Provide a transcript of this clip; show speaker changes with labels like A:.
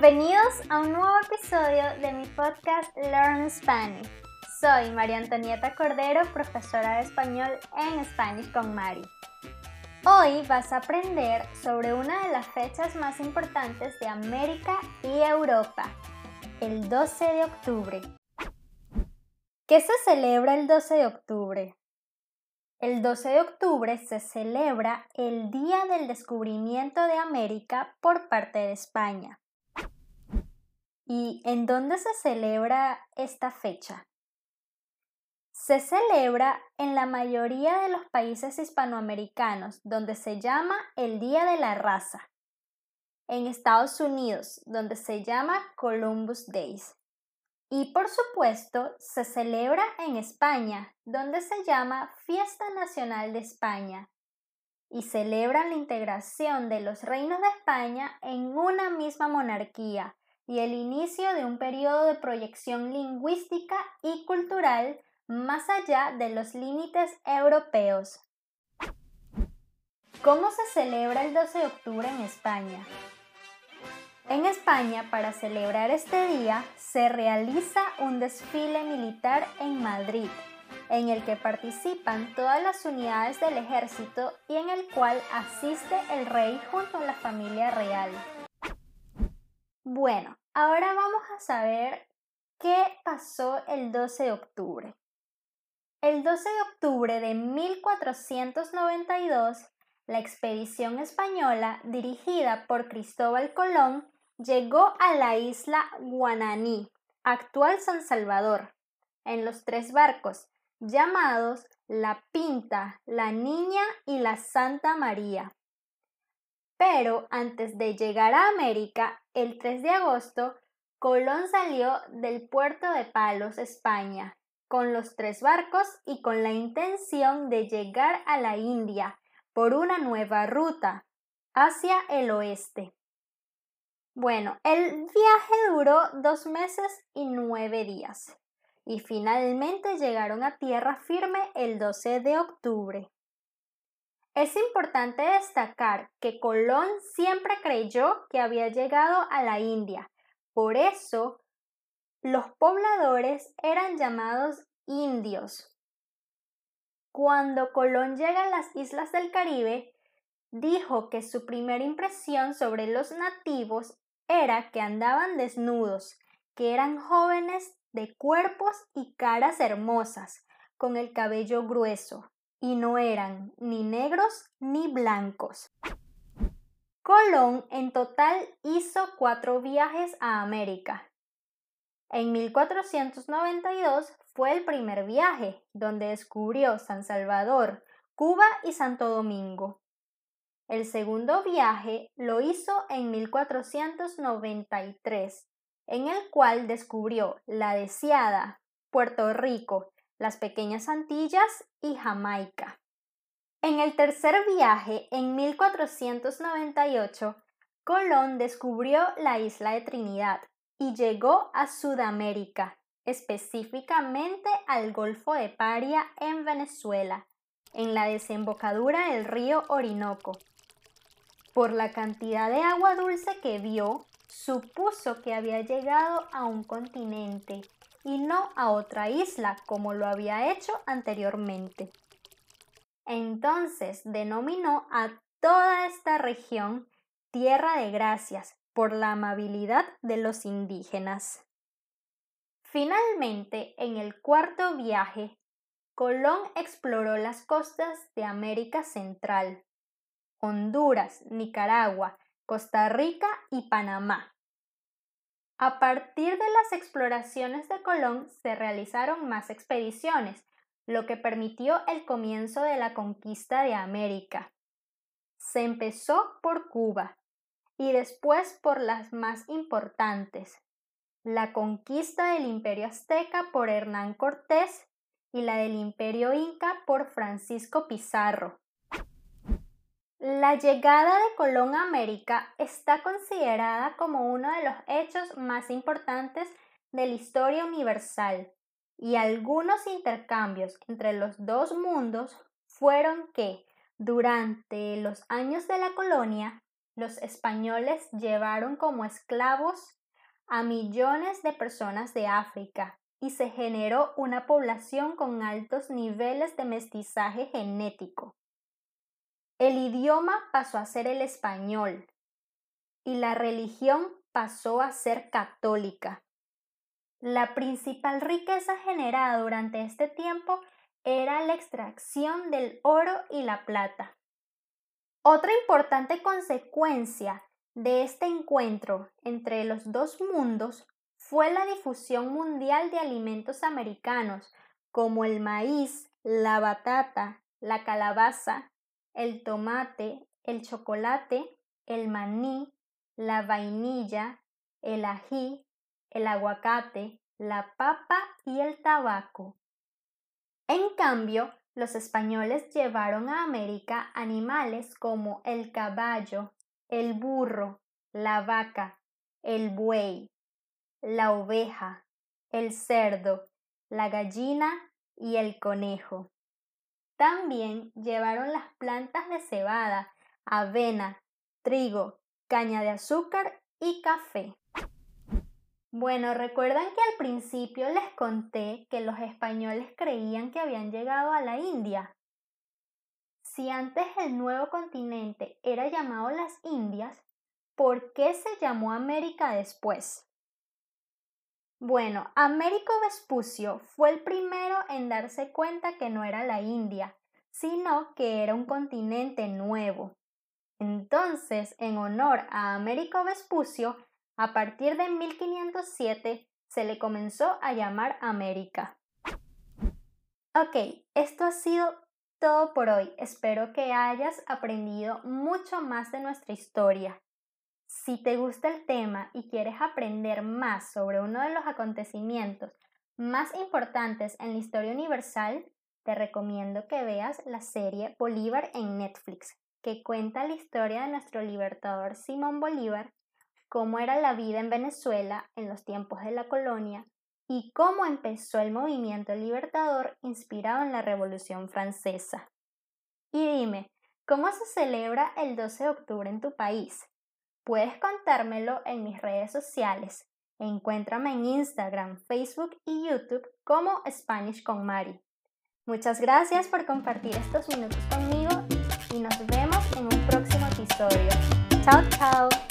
A: Bienvenidos a un nuevo episodio de mi podcast Learn Spanish. Soy María Antonieta Cordero, profesora de español en Spanish con Mari. Hoy vas a aprender sobre una de las fechas más importantes de América y Europa, el 12 de octubre. ¿Qué se celebra el 12 de octubre? El 12 de octubre se celebra el Día del Descubrimiento de América por parte de España. ¿Y en dónde se celebra esta fecha? Se celebra en la mayoría de los países hispanoamericanos, donde se llama el Día de la Raza. En Estados Unidos, donde se llama Columbus Days. Y por supuesto, se celebra en España, donde se llama Fiesta Nacional de España. Y celebran la integración de los reinos de España en una misma monarquía, y el inicio de un periodo de proyección lingüística y cultural más allá de los límites europeos. ¿Cómo se celebra el 12 de octubre en España? En España, para celebrar este día, se realiza un desfile militar en Madrid, en el que participan todas las unidades del ejército y en el cual asiste el rey junto a la familia real. Bueno, ahora vamos a saber qué pasó el 12 de octubre. El 12 de octubre de 1492, la expedición española dirigida por Cristóbal Colón llegó a la isla Guananí, actual San Salvador, en los tres barcos llamados La Pinta, La Niña y la Santa María. Pero antes de llegar a América, el 3 de agosto, Colón salió del puerto de Palos, España, con los tres barcos y con la intención de llegar a la India por una nueva ruta hacia el oeste. Bueno, el viaje duró dos meses y nueve días y finalmente llegaron a tierra firme el 12 de octubre. Es importante destacar que Colón siempre creyó que había llegado a la India. Por eso, los pobladores eran llamados indios. Cuando Colón llega a las islas del Caribe, dijo que su primera impresión sobre los nativos era que andaban desnudos, que eran jóvenes de cuerpos y caras hermosas, con el cabello grueso, y no eran ni negros ni blancos. Colón en total hizo cuatro viajes a América. En 1492 fue el primer viaje, donde descubrió San Salvador, Cuba y Santo Domingo. El segundo viaje lo hizo en 1493, en el cual descubrió la deseada Puerto Rico, las Pequeñas Antillas y Jamaica. En el tercer viaje, en 1498, Colón descubrió la isla de Trinidad y llegó a Sudamérica, específicamente al Golfo de Paria en Venezuela, en la desembocadura del río Orinoco. Por la cantidad de agua dulce que vio, supuso que había llegado a un continente y no a otra isla como lo había hecho anteriormente. Entonces denominó a toda esta región Tierra de Gracias por la amabilidad de los indígenas. Finalmente, en el cuarto viaje, Colón exploró las costas de América Central, Honduras, Nicaragua, Costa Rica y Panamá. A partir de las exploraciones de Colón se realizaron más expediciones, lo que permitió el comienzo de la conquista de América. Se empezó por Cuba y después por las más importantes, la conquista del imperio azteca por Hernán Cortés y la del imperio inca por Francisco Pizarro. La llegada de Colón a América está considerada como uno de los hechos más importantes de la historia universal y algunos intercambios entre los dos mundos fueron que, durante los años de la colonia, los españoles llevaron como esclavos a millones de personas de África y se generó una población con altos niveles de mestizaje genético. El idioma pasó a ser el español y la religión pasó a ser católica. La principal riqueza generada durante este tiempo era la extracción del oro y la plata. Otra importante consecuencia de este encuentro entre los dos mundos fue la difusión mundial de alimentos americanos como el maíz, la batata, la calabaza, el tomate, el chocolate, el maní, la vainilla, el ají, el aguacate, la papa y el tabaco. En cambio, los españoles llevaron a América animales como el caballo, el burro, la vaca, el buey, la oveja, el cerdo, la gallina y el conejo. También llevaron las plantas de cebada, avena, trigo, caña de azúcar y café. Bueno, recuerdan que al principio les conté que los españoles creían que habían llegado a la India. Si antes el nuevo continente era llamado las Indias, ¿por qué se llamó América después? Bueno, Américo Vespucio fue el primero en darse cuenta que no era la India, sino que era un continente nuevo. Entonces, en honor a Américo Vespucio, a partir de 1507 se le comenzó a llamar América. Ok, esto ha sido todo por hoy. Espero que hayas aprendido mucho más de nuestra historia. Si te gusta el tema y quieres aprender más sobre uno de los acontecimientos más importantes en la historia universal, te recomiendo que veas la serie Bolívar en Netflix, que cuenta la historia de nuestro libertador Simón Bolívar cómo era la vida en Venezuela en los tiempos de la colonia y cómo empezó el movimiento libertador inspirado en la Revolución Francesa. Y dime, ¿cómo se celebra el 12 de octubre en tu país? Puedes contármelo en mis redes sociales. Encuéntrame en Instagram, Facebook y YouTube como Spanish con. Muchas gracias por compartir estos minutos conmigo y nos vemos en un próximo episodio. Chao, chao.